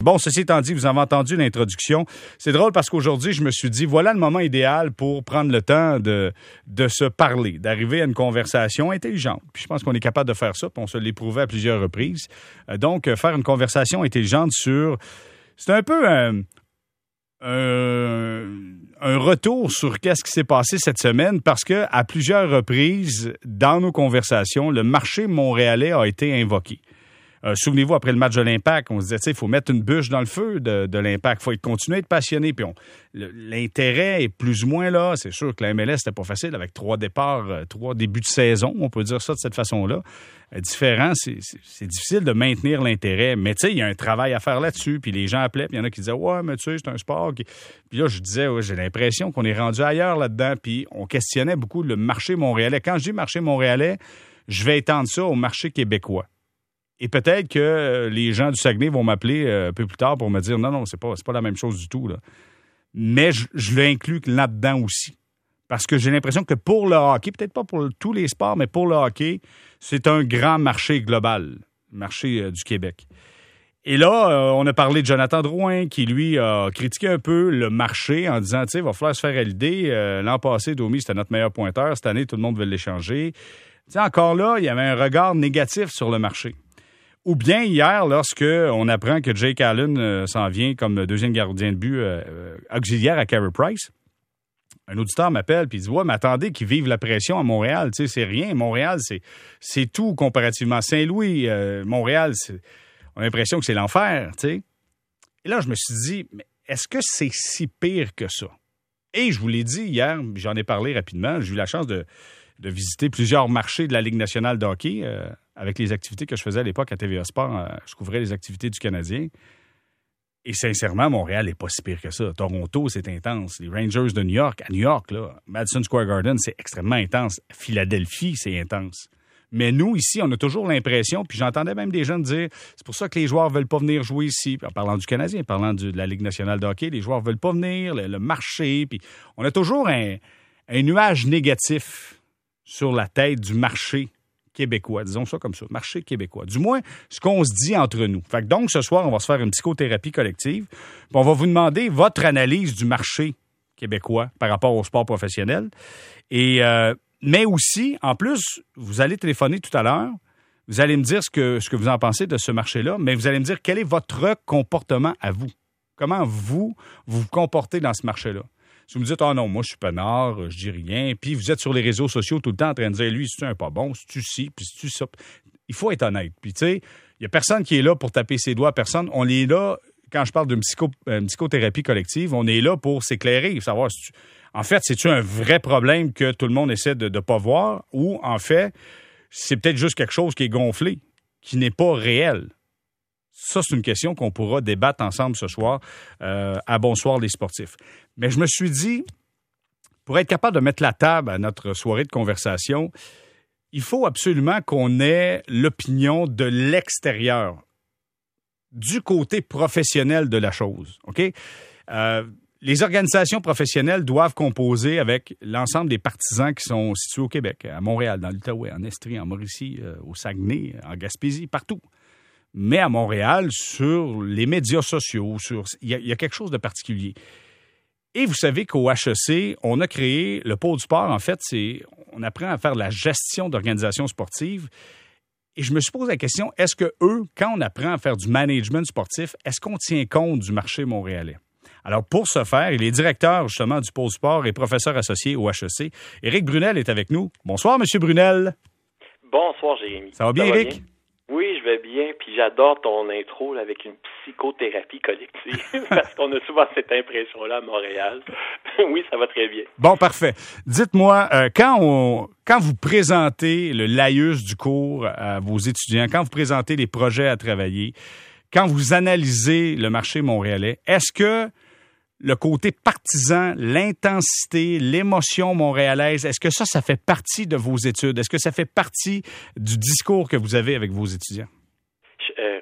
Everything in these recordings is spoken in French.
Bon, ceci étant dit, vous avez entendu l'introduction. C'est drôle parce qu'aujourd'hui, je me suis dit, voilà le moment idéal pour prendre le temps de, se parler, d'arriver à une conversation intelligente. Puis je pense qu'on est capable de faire ça, puis on se l'éprouvé à plusieurs reprises. Euh, donc, euh, faire une conversation intelligente sur... C'est un peu un, un, retour sur qu'est-ce qui s'est passé cette semaine parce que à plusieurs reprises dans nos conversations, le marché montréalais a été invoqué. Euh, souvenez-vous, après le match de l'Impact, on se disait, il faut mettre une bûche dans le feu de, l'Impact. Il faut continuer de passionner. Puis l'intérêt est plus ou moins là. C'est sûr que la MLS, c'était pas facile avec trois départs, euh, trois débuts de saison. On peut dire ça de cette façon-là. Euh, différent, c'est difficile de maintenir l'intérêt. Mais tu sais, il y a un travail à faire là-dessus. Puis les gens appelaient, puis il y en a qui disaient, ouais, mais tu sais, c'est un sport. Puis là, je disais, j'ai l'impression qu'on est rendu ailleurs là-dedans. Puis on questionnait beaucoup le marché montréalais. Quand je dis marché montréalais, je vais étendre ça au marché québécois. Et peut-être que euh, les gens du Saguenay vont m'appeler euh, un peu plus tard pour me dire non, non, c'est pas, pas la même chose du tout. Mais je, l'inclus là-dedans aussi. Parce que j'ai l'impression que pour le hockey, peut-être pas pour tous les sports, mais pour le hockey, c'est un grand marché global, marché euh, du Québec. Et là, on a parlé de Jonathan Drouin, qui, lui, a critiqué un peu le marché en disant, tu sais, il va falloir se faire à l'idée. L'an passé, Domi, c'était notre meilleur pointeur. Cette année, tout le monde veut l'échanger. Tu sais, encore là, il y avait un regard négatif sur le marché. Ou bien hier, lorsque on apprend que Jake Allen euh, s'en vient comme deuxième gardien de but euh, euh, auxiliaire à Carey Price, un auditeur m'appelle et dit Ouais, mais attendez qu'ils vivent la pression à Montréal. Tu sais, c'est rien. Montréal, c'est, c'est tout comparativement. Saint-Louis, Montréal, on a l'impression que c'est l'enfer. Tu sais. Et là, je me suis dit Mais est-ce que c'est si pire que ça Et je vous l'ai dit hier, j'en ai parlé rapidement. J'ai eu la chance de, de visiter plusieurs marchés de la Ligue nationale de hockey avec les activités que je faisais à l'époque à TVA Sport, euh, je couvrais les activités du Canadien. Et sincèrement, Montréal n'est pas si pire que ça. Toronto, c'est intense. Les Rangers de New York, à New York, là, Madison Square Garden, c'est extrêmement intense. Philadelphie, c'est intense. Mais nous, ici, on a toujours l'impression, puis j'entendais même des gens dire, c'est pour ça que les joueurs veulent pas venir jouer ici. En parlant du Canadien, en parlant de la Ligue nationale de hockey, les joueurs veulent pas venir, le, marché, puis on a toujours un nuage négatif sur la tête du marché québécois, disons ça comme ça, marché québécois. Du moins, ce qu'on se dit entre nous. Fait donc, ce soir, on va se faire une psychothérapie collective. on va vous demander votre analyse du marché québécois par rapport au sport professionnel. Euh, mais aussi, en plus, vous allez téléphoner tout à l'heure. Vous allez me dire ce que, vous en pensez de ce marché-là, mais vous allez me dire quel est votre comportement à vous. Comment vous vous comportez dans ce marché-là? Si vous me dites, ah non, moi, je suis peinard, euh, je dis rien, puis vous êtes sur les réseaux sociaux tout le temps en train de dire, lui, c'est un pas bon, c'est-tu ci, puis c'est-tu ça. Il faut être honnête. Puis, tu sais, il n'y a personne qui est là pour taper ses doigts, personne. On est là, quand je parle psycho, euh, psychothérapie collective, on est là pour s'éclairer, savoir si en fait, c'est-tu un vrai problème que tout le monde essaie de ne pas voir, ou en fait, c'est peut-être juste quelque chose qui est gonflé, qui n'est pas réel. Ça, c'est une question qu'on pourra débattre ensemble ce soir euh, à Bonsoir les sportifs. Mais je me suis dit, pour être capable de mettre la table à notre soirée de conversation, il faut absolument qu'on ait l'opinion de l'extérieur, du côté professionnel de la chose. Euh, les organisations professionnelles doivent composer avec l'ensemble des partisans qui sont situés au Québec, à Montréal, dans l'Outaouais, en Estrie, en Mauricie, euh, au Saguenay, en Gaspésie, partout mais à Montréal, sur les médias sociaux, sur il y, a quelque chose de particulier. Et vous savez qu'au HEC, on a créé le pôle du sport. En fait, c'est on apprend à faire la gestion d'organisations sportives. Et je me suis posé la question est-ce que eux, quand on apprend à faire du management sportif, est-ce qu'on tient compte du marché montréalais? Alors, pour ce faire, il est directeur justement du pôle sport et professeur associé au HEC. Éric Brunel est avec nous. Bonsoir, Monsieur Brunel. Bonsoir, Jérémy. Ça va bien, Éric? Oui, je vais bien, puis j'adore ton intro avec une psychothérapie collective, parce qu'on a souvent cette impression-là à Montréal. oui, ça va très bien. Bon, parfait. Dites-moi, euh, quand quand vous présentez le laïus du cours à vos étudiants, quand vous présentez les projets à travailler, quand vous analysez le marché montréalais, est-ce que le côté partisan, l'intensité, l'émotion montréalaise, est-ce que ça, ça fait partie de vos études? Est-ce que ça fait partie du discours que vous avez avec vos étudiants? Euh,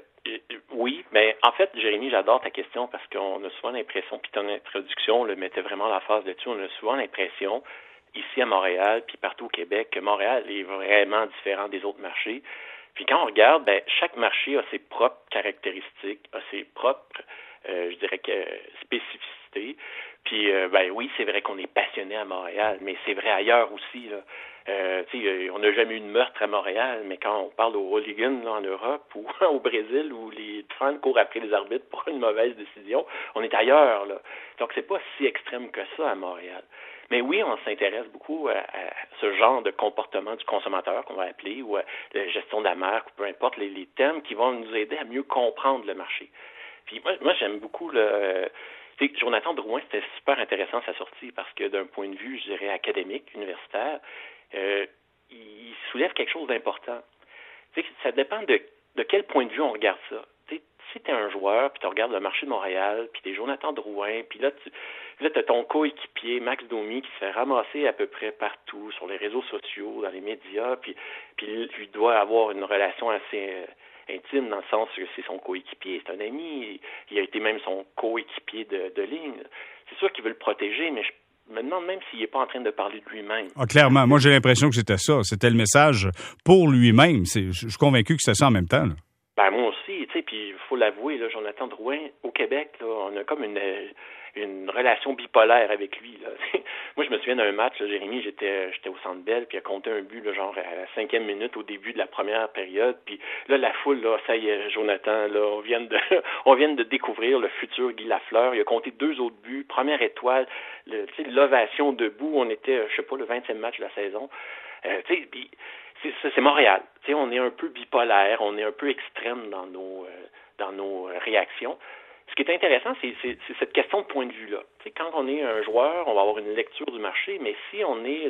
oui, mais en fait, Jérémy, j'adore ta question parce qu'on a souvent l'impression, puis ton introduction le mettait vraiment la phase dessus, on a souvent l'impression, ici à Montréal, puis partout au Québec, que Montréal est vraiment différent des autres marchés. Puis quand on regarde, ben, chaque marché a ses propres caractéristiques, a ses propres, euh, je dirais que spécificités. Puis euh, ben oui, c'est vrai qu'on est passionné à Montréal, mais c'est vrai ailleurs aussi. Euh, on n'a jamais eu de meurtre à Montréal, mais quand on parle aux hooligans en Europe ou au Brésil où les fans courent après les arbitres pour une mauvaise décision, on est ailleurs. Là. Donc c'est pas si extrême que ça à Montréal. Mais oui, on s'intéresse beaucoup à, ce genre de comportement du consommateur qu'on va appeler ou à la gestion de la marque ou peu importe les thèmes qui vont nous aider à mieux comprendre le marché. Puis moi, moi j'aime beaucoup le Jonathan Drouin, c'était super intéressant sa sortie parce que d'un point de vue, je dirais, académique, universitaire, euh, il soulève quelque chose d'important. Ça dépend de, quel point de vue on regarde ça. si tu es un joueur, puis tu regardes le marché de Montréal, puis tu es Jonathan Drouin, puis là, tu là, as ton coéquipier, Max Domi, qui se fait ramasser à peu près partout, sur les réseaux sociaux, dans les médias, puis, puis lui doit avoir une relation assez euh, intime dans le sens que c'est son coéquipier, c'est un ami, il a été même son coéquipier de, de ligne. C'est sûr qu'il veut le protéger, mais je me demande même s'il n'est pas en train de parler de lui-même. Ah, clairement, moi j'ai l'impression que c'était ça, c'était le message pour lui-même. Je suis convaincu que c'était ça en même temps. Ben moi aussi, tu sais, puis il faut l'avouer, Jonathan Drouin, au Québec, là, on a comme une une relation bipolaire avec lui. Là. Moi, je me souviens d'un match, Jérémy, j'étais j'étais au Centre Bell, puis il a compté un but, genre à la cinquième minute, au début de la première période. Puis là, la foule, là, ça y est, Jonathan, là, on vient de on vient de découvrir le futur Guy Lafleur. Il a compté deux autres buts, première étoile, l'ovation debout. On était, je sais pas, le 20e match de la saison. Euh, c'est Montréal. on est un peu bipolaire, on est un peu extrême dans nos euh, dans nos réactions ce qui est intéressant, c'est cette question de point de vue-là. Quand on est un joueur, on va avoir une lecture du marché, mais si on est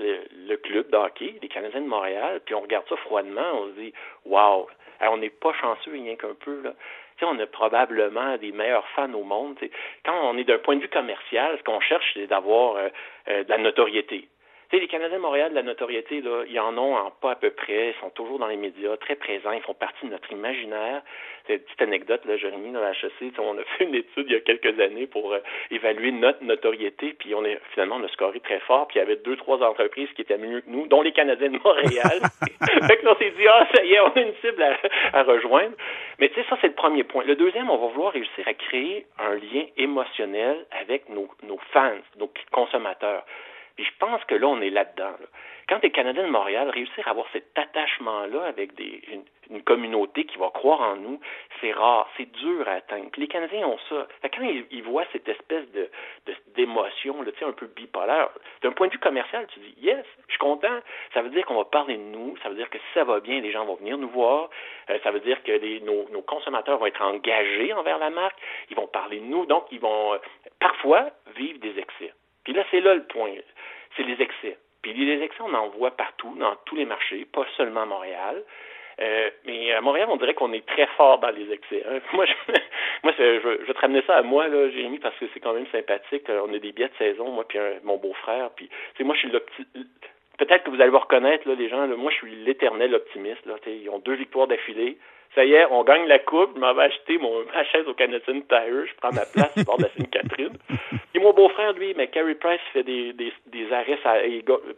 le, club de hockey, les Canadiens de Montréal, puis on regarde ça froidement, on se dit Wow, on n'est pas chanceux rien qu'un peu. Là. on a probablement des meilleurs fans au monde. Quand on est d'un point de vue commercial, ce qu'on cherche, c'est d'avoir euh, euh, de la notoriété. Tu sais, les Canadiens de Montréal, de la notoriété, là, ils en ont en pas à peu près, ils sont toujours dans les médias, très présents, ils font partie de notre imaginaire. C'est une petite anecdote, là, Jérémy, dans la HEC, on a fait une étude il y a quelques années pour euh, évaluer notre notoriété, puis on est finalement on a scoré très fort, puis il y avait deux, trois entreprises qui étaient mieux que nous, dont les Canadiens de Montréal. fait que là, on s'est dit, ah, ça y est, on a une cible à, rejoindre. Mais tu sais, ça, c'est le premier point. Le deuxième, on va vouloir réussir à créer un lien émotionnel avec nos, nos fans, nos consommateurs. Puis je pense que là, on est là-dedans. Quand tu es Canadien de Montréal, réussir à avoir cet attachement-là avec des, une, communauté qui va croire en nous, c'est rare, c'est dur à atteindre. Puis les Canadiens ont ça. quand ils, voient cette espèce de d'émotion, tu sais, un peu bipolaire, d'un point de vue commercial, tu dis yes, je suis content. Ça veut dire qu'on va parler de nous. Ça veut dire que si ça va bien, les gens vont venir nous voir. Euh, ça veut dire que les, nos, nos, consommateurs vont être engagés envers la marque. Ils vont parler de nous. Donc, ils vont euh, parfois vivre des excès. Puis là, c'est là le point c'est les excès. Puis les excès, on en voit partout, dans tous les marchés, pas seulement à Montréal. Euh, mais à Montréal, on dirait qu'on est très fort dans les excès. Hein. Moi, je, moi, je, te ramener ça à moi, là, Jérémy, parce que c'est quand même sympathique. On a des billets de saison, moi puis mon beau-frère. Puis, moi, je suis Peut-être que vous allez vous reconnaître, là, les gens. moi, je suis l'éternel optimiste. Là, ils ont deux victoires d'affilée ça y est, on gagne la coupe, je m'en vais acheter mon, ma chaise au Canadian Tire, je prends ma place au bord de la Sainte-Catherine. Et mon beau-frère, lui, mais Carey Price fait des, des, des arrêts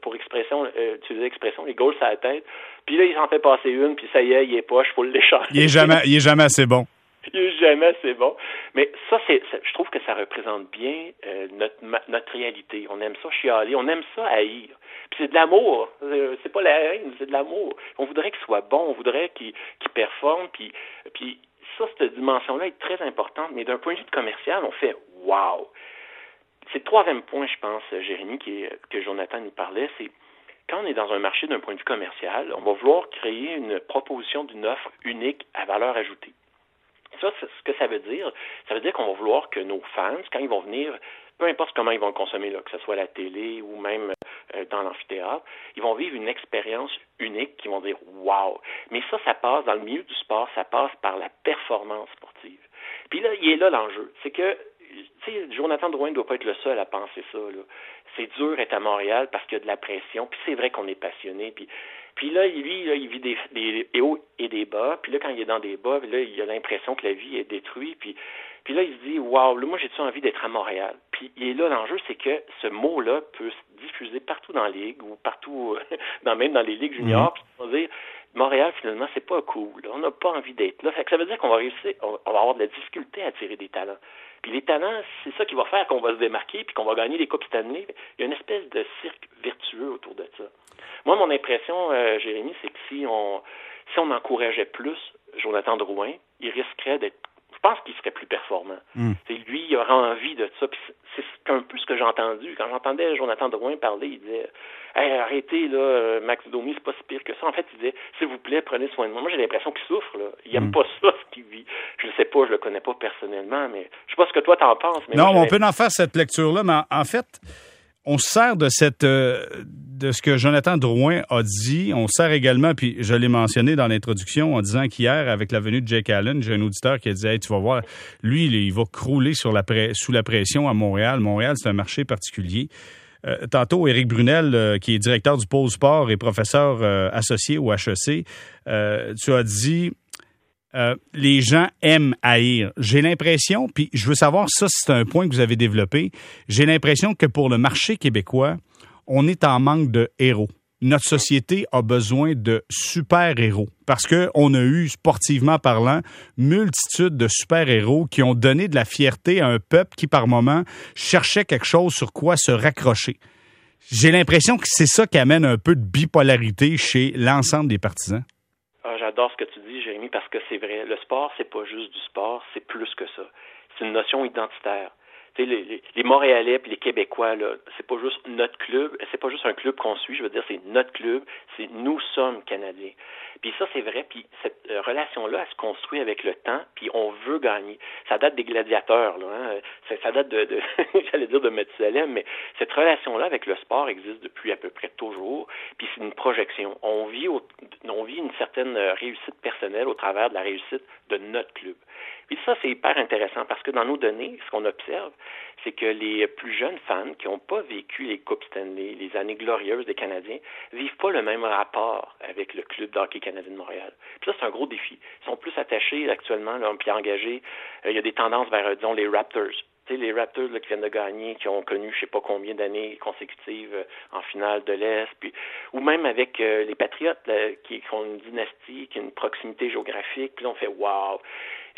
pour expression, euh, utiliser l'expression, les goals à la tête. Puis là, il s'en fait passer une, puis ça y est, il est poche, faut l'échanger. Il est jamais, il est jamais assez bon. Est jamais assez bon. Mais ça, c'est, je trouve que ça représente bien euh, notre, notre réalité. On aime ça chialer, on aime ça haïr. Puis c'est de l'amour. Euh, c'est pas la haine, c'est de l'amour. On voudrait qu'il soit bon, on voudrait qu'il performe. Puis, puis ça, cette dimension-là est très importante. Mais d'un point de vue commercial, on fait wow. C'est le troisième point, je pense, Jérémy, qui que Jonathan nous parlait, c'est quand on est dans un marché d'un point de vue commercial, on va vouloir créer une proposition d'une offre unique à valeur ajoutée. Ça, ce que ça veut dire, ça veut dire qu'on va vouloir que nos fans, quand ils vont venir, peu importe comment ils vont consommer, que ce soit à la télé ou même euh, dans l'amphithéâtre, ils vont vivre une expérience unique qui vont dire wow. Mais ça, ça passe dans le milieu du sport, ça passe par la performance sportive. Puis là, il est là l'enjeu. C'est que tu sais, Jonathan Drouin ne doit pas être le seul à penser ça. C'est dur d'être à Montréal parce qu'il y a de la pression. Puis c'est vrai qu'on est passionné. Puis puis là, lui, là, il vit des, des, hauts et des bas. Puis là, quand il est dans des bas, là, il a l'impression que la vie est détruite. Puis, puis là, il se dit, waouh, moi, j'ai-tu envie d'être à Montréal? Puis et là, l'enjeu, c'est que ce mot-là peut se diffuser partout dans la ligue ou partout, dans, même dans les ligues juniors. Mhm. Puis on va dire, Montréal, finalement, c'est pas cool. On n'a pas envie d'être là. Fait que ça veut dire qu'on va réussir, on va avoir de la difficulté à attirer des talents. Puis les talents, c'est ça qui va faire qu'on va se démarquer puis qu'on va gagner des Coupes Stanley. Il y a une espèce de cirque vertueux autour de ça. Moi, mon impression, euh, Jérémy, c'est que si on si on encourageait plus Jonathan Drouin, il risquerait d'être je pense qu'il serait plus performant. Hmm. Lui, il aura envie de ça. c'est un peu ce que j'ai entendu. Quand j'entendais Jonathan Drouin parler, il disait arrêtez, là, Max Domi, c'est pas si pire que ça. En fait, il disait S'il vous plaît, prenez soin de moi. Moi, j'ai l'impression qu'il souffre. Là. Il aime hmm. pas ça, ce qu'il vit. Pas, je le connais pas personnellement, mais je sais pas ce que toi t'en penses. Mais non, on peut en faire cette lecture-là, mais en fait, on sert de cette euh, de ce que Jonathan Drouin a dit. On sert également, puis je l'ai mentionné dans l'introduction en disant qu'hier, avec la venue de Jake Allen, j'ai un auditeur qui a dit hey, tu vas voir, lui, il, va crouler sur la sous la pression à Montréal. Montréal, c'est un marché particulier. Euh, tantôt, Éric Brunel, euh, qui est directeur du pôle sport et professeur associé au HEC, tu as dit euh, les gens aiment haïr. J'ai l'impression, puis je veux savoir, ça c'est un point que vous avez développé, j'ai l'impression que pour le marché québécois, on est en manque de héros. Notre société a besoin de super-héros parce qu'on a eu, sportivement parlant, multitude de super-héros qui ont donné de la fierté à un peuple qui, par moment, cherchait quelque chose sur quoi se raccrocher. J'ai l'impression que c'est ça qui amène un peu de bipolarité chez l'ensemble des partisans. Ah, j'adore ce que tu dis, Jérémy, parce que c'est vrai. Le sport, c'est pas juste du sport, c'est plus que ça. C'est une notion identitaire. Les, les, les, Montréalais et les Québécois, là, c'est pas juste notre club, c'est pas juste un club qu'on suit, je veux dire, c'est notre club, c'est nous sommes Canadiens. Puis ça, c'est vrai, puis cette euh, relation-là, elle se construit avec le temps, puis on veut gagner. Ça date des gladiateurs, là, hein? ça, date de, j'allais dire de Methusalem, mais cette relation-là avec le sport existe depuis à peu près toujours, puis c'est une projection. On vit, on vit une certaine euh, réussite personnelle au travers de la réussite de notre club. Puis ça, c'est hyper intéressant parce que dans nos données, ce qu'on observe, c'est que les plus jeunes fans qui n'ont pas vécu les Coupes Stanley, les années glorieuses des Canadiens, vivent pas le même rapport avec le club d'hockey canadien de Montréal. Puis ça, c'est un gros défi. Ils sont plus attachés actuellement, là, puis engagés. Euh, il y a des tendances vers, disons, les Raptors. Les Raptors qui viennent de gagner, qui ont connu je sais pas combien d'années consécutives euh, en finale de l'Est, puis ou même avec euh, les Patriotes qui, qui, ont une dynastie, qui ont une proximité géographique, puis là on fait wow.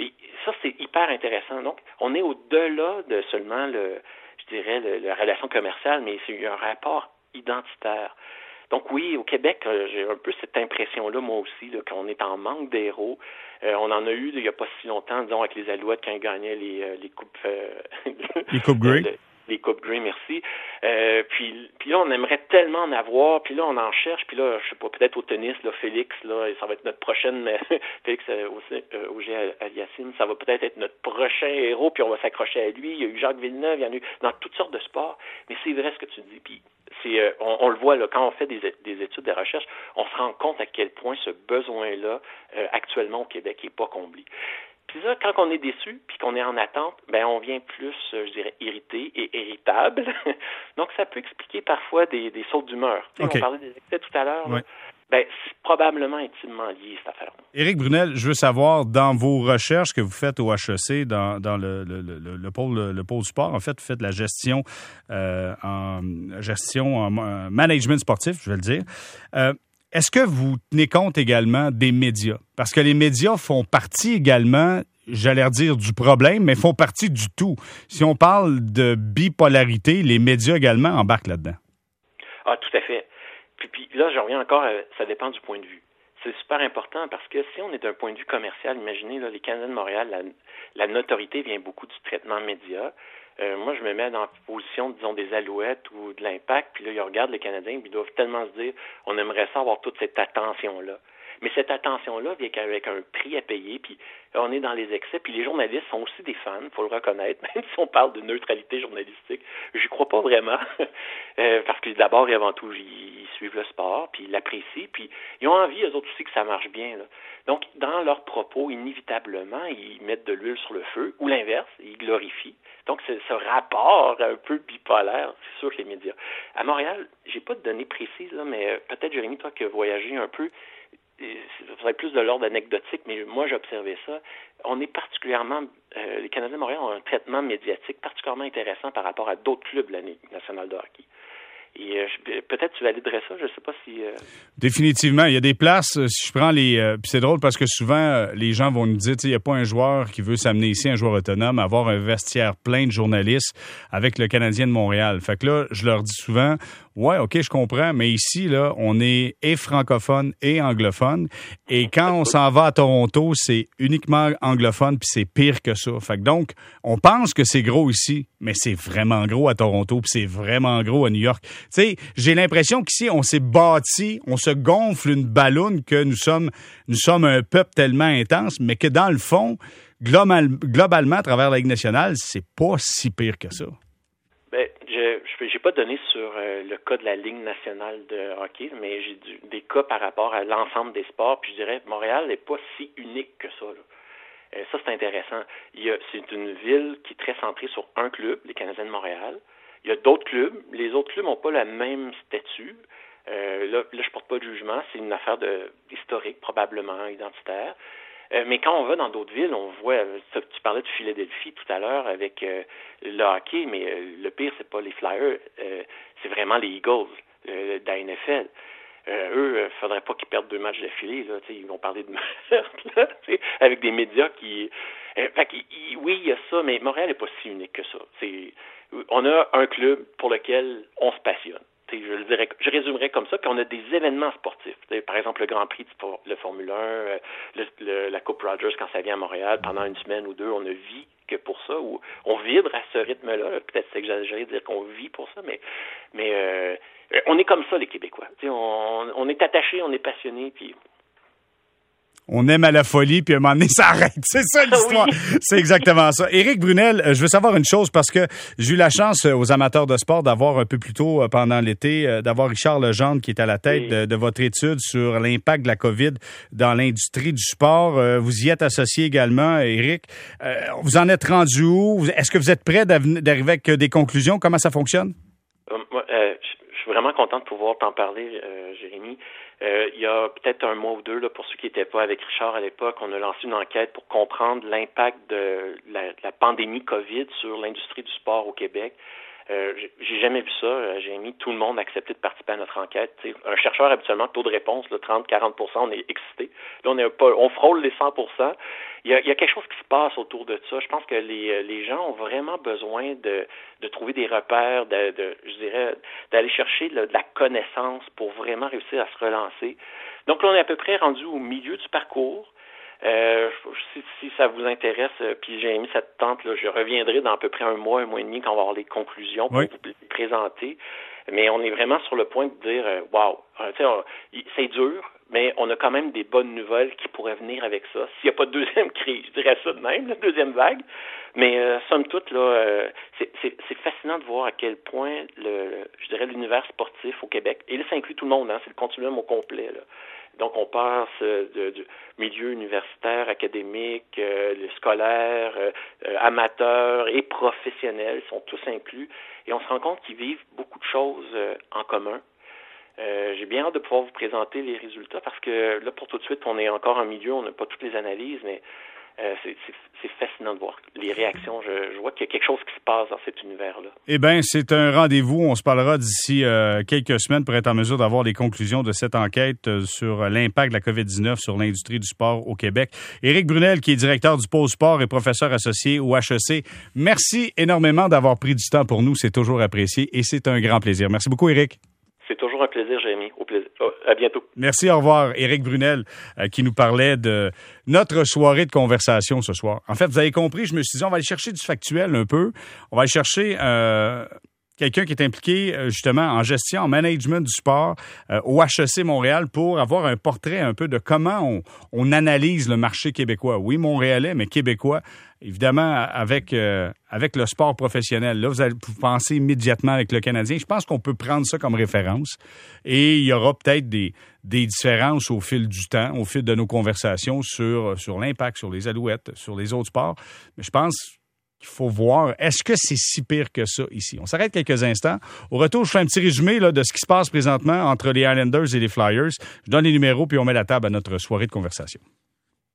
Et ça, c'est hyper intéressant. Donc, on est au-delà de seulement le, je dirais, la relation commerciale, mais c'est un rapport identitaire. Donc oui, au Québec, euh, j'ai un peu cette impression-là, moi aussi, qu'on est en manque d'héros. Euh, on en a eu il n'y a pas si longtemps, disons, avec les Alouettes quand ils gagnaient les, euh, les coupes... les coupes Grey les Coupes Grey, merci. Euh, puis, puis là, on aimerait tellement en avoir, puis là, on en cherche, puis là, je sais pas, peut-être au tennis, là, Félix, là, ça va être notre prochaine, Félix euh, euh Aliassime, ça va peut-être être notre prochain héros, puis on va s'accrocher à lui. Il y a eu Jacques Villeneuve, il y en a eu dans toutes sortes de sports, mais c'est vrai ce que tu dis, puis c'est, euh, on, le voit là, quand on fait des, des, études, des recherches, on se rend compte à quel point ce besoin-là, actuellement au Québec, n'est pas comblé. Puis ça, quand on est déçu, puis qu'on est en attente, ben on vient plus, euh, je dirais, irrité et irritable. Donc ça peut expliquer parfois des, des sautes d'humeur. On parlait des excès tout à l'heure. Ben, c'est probablement intimement lié, cette affaire. Éric Brunel, je veux savoir, dans vos recherches que vous faites au HEC, dans, dans le, le, le, le, pôle, le pôle sport, en fait, vous faites la gestion euh, en gestion en management sportif, je vais le dire. Euh, est-ce que vous tenez compte également des médias? Parce que les médias font partie également, j'allais dire du problème, mais font partie du tout. Si on parle de bipolarité, les médias également embarquent là-dedans. Ah, tout à fait. Puis, puis là, je reviens encore, ça dépend du point de vue. C'est super important parce que si on est d'un point de vue commercial, imaginez les Canadiens de Montréal, la, la notoriété vient beaucoup du traitement média. Euh, moi, je me mets dans la position, disons, des alouettes ou de l'impact, puis là, ils regardent les Canadiens, puis ils doivent tellement se dire, on aimerait ça avoir toute cette attention-là. Mais cette attention-là vient avec un prix à payer, puis on est dans les excès, puis les journalistes sont aussi des fans, faut le reconnaître, même si on parle de neutralité journalistique, je crois pas vraiment, euh, parce que d'abord et avant tout, ils, suivent le sport, puis ils l'apprécient, puis ils ont envie, eux autres aussi, que ça marche bien. Là. Donc, dans leurs propos, inévitablement, ils mettent de l'huile sur le feu, ou l'inverse, ils glorifient. Donc, ce rapport un peu bipolaire, c'est sûr que les médias. À Montréal, j'ai pas de données précises, là, mais euh, peut-être, Jérémy, toi qui as voyagé un peu, ça serait plus de l'ordre anecdotique, mais moi j'observais ça. On est particulièrement, euh, les Canadiens de Montréal ont un traitement médiatique particulièrement intéressant par rapport à d'autres clubs de la nationale de hockey. Et euh, peut-être tu validerais ça, je ne sais pas si. Euh, Définitivement, il y a des places. Euh, si je prends les, puis c'est drôle parce que souvent les gens vont nous dire, il n'y a pas un joueur qui veut s'amener ici, un joueur autonome, avoir un vestiaire plein de journalistes avec le Canadien de Montréal. Fait que là, je leur dis souvent, Ouais, OK, je comprends, mais ici, là, on est et francophone et anglophone. Et quand on s'en va à Toronto, c'est uniquement anglophone, puis c'est pire que ça. Fait donc, on pense que c'est gros ici, mais c'est vraiment gros à Toronto, puis c'est vraiment gros à New York. Tu sais, j'ai l'impression qu'ici, on s'est bâti, on se gonfle une ballonne que nous sommes, nous sommes un peuple tellement intense, mais que dans le fond, globalement, à travers la Ligue nationale, c'est pas si pire que ça. Pas donné sur euh, le cas de la Ligue nationale de hockey, mais j'ai des cas par rapport à l'ensemble des sports. Puis je dirais Montréal n'est pas si unique que ça. Euh, ça, c'est intéressant. C'est une ville qui est très centrée sur un club, les Canadiens de Montréal. Il y a d'autres clubs. Les autres clubs n'ont pas le même statut. Euh, là, là, je porte pas de jugement. C'est une affaire de, historique, probablement, identitaire. Euh, mais quand on va dans d'autres villes, on voit, euh, tu parlais de Philadelphie tout à l'heure avec euh, le hockey, mais le pire, c'est pas les Flyers, c'est vraiment les Eagles de la eux, il faudrait pas qu'ils perdent deux matchs d'affilée. Là, ils vont parler de meurtre avec des médias qui. fait oui, il y a ça, mais Montréal n'est pas si unique que ça. on a un club pour lequel on se passionne je le dirais, je résumerais comme ça. Puis on a des événements sportifs. Par exemple, le Grand Prix, le Formule 1, euh, le, la Coupe Rogers quand ça vient à Montréal, pendant une semaine ou deux, on ne vit que pour ça, ou on vibre à ce rythme-là. Peut-être c'est exagéré de dire qu'on vit pour ça, mais, euh, on est comme ça, les Québécois. On, on est attachés, on est passionnés, puis on aime à la folie, puis à un moment donné, ça arrête. C'est ça l'histoire. C'est exactement ça. Éric Brunel, euh, je veux savoir une chose parce que j'ai eu la chance euh, aux amateurs de sport d'avoir un peu plus tôt euh, pendant l'été, d'avoir Richard Legendre qui est à la tête de, votre étude sur l'impact de la COVID dans l'industrie du sport. Vous y êtes associé également, Éric. Vous en êtes rendu où? Est-ce que vous êtes prêt d'arriver avec des conclusions? Comment ça fonctionne? je suis vraiment content de pouvoir t'en parler, Jérémy. Euh, il y a peut-être un mois ou deux, là, pour ceux qui n'étaient pas avec Richard à l'époque, on a lancé une enquête pour comprendre l'impact de la, la, pandémie COVID sur l'industrie du sport au Québec. Euh, j'ai jamais vu ça, euh, j'ai mis tout le monde accepté de participer à notre enquête. un chercheur, habituellement, taux de réponse, 30-40% on est excité. Là, on, est on frôle les 100 il y, a, il y, a, quelque chose qui se passe autour de ça. Je pense que les, euh, gens ont vraiment besoin de, de trouver des repères, de, de je dirais, d'aller chercher de la connaissance pour vraiment réussir à se relancer. Donc là, on est à peu près rendu au milieu du parcours. Euh, si, si, ça vous intéresse, euh, puis j'ai mis cette tente, là, je reviendrai dans à peu près un mois, un mois et demi quand on va avoir les conclusions pour vous présenter. Mais on est vraiment sur le point de dire, euh, wow, c'est dur, mais on a quand même des bonnes nouvelles qui pourraient venir avec ça. S'il n'y a pas de deuxième crise, je dirais ça de même, la deuxième vague. Mais euh, somme toute, là, euh, c'est fascinant de voir à quel point le, je dirais l'univers sportif au Québec, et là, ça inclut tout le monde, hein, c'est le continuum au complet. Là. Donc, on passe euh, du milieu universitaire, académique, euh, scolaire, euh, amateur et professionnel, sont tous inclus. Et on se rend compte qu'ils vivent beaucoup de choses en commun. J'ai bien hâte de pouvoir vous présenter les résultats parce que là, pour tout de suite, on est encore en milieu, on n'a pas toutes les analyses, mais euh, c'est fascinant de voir les réactions. Je, vois qu'il y a quelque chose qui se passe dans cet univers-là. Eh bien, c'est un rendez-vous. On se parlera d'ici euh, quelques semaines pour être en mesure d'avoir les conclusions de cette enquête euh, sur l'impact de la COVID-19 sur l'industrie du sport au Québec. Éric Brunel, qui est directeur du pôle sport et professeur associé au HEC, merci énormément d'avoir pris du temps pour nous. C'est toujours apprécié et c'est un grand plaisir. Merci beaucoup, Éric. C'est toujours un plaisir, Jérémy. Au plaisir. Oh, Merci, au revoir. Éric Brunel, euh, qui nous parlait de notre soirée de conversation ce soir. En fait, vous avez compris, je me suis dit, on va aller chercher du factuel un peu. On va aller chercher euh, quelqu'un qui est impliqué euh, justement en gestion, en management du sport euh, au HEC Montréal pour avoir un portrait un peu de comment on, analyse le marché québécois. Oui, montréalais, mais québécois. Évidemment, avec, euh, avec le sport professionnel. Là, vous allez penser immédiatement avec le Canadien. Je pense qu'on peut prendre ça comme référence. Et il y aura peut-être des, des différences au fil du temps, au fil de nos conversations sur, sur l'impact, sur les alouettes, sur les autres sports. Mais je pense qu'il faut voir. Est-ce que c'est si pire que ça ici? On s'arrête quelques instants. Au retour, je fais un petit résumé de ce qui se passe présentement entre les Islanders et les Flyers. Je donne les numéros puis on met la table à notre soirée de conversation.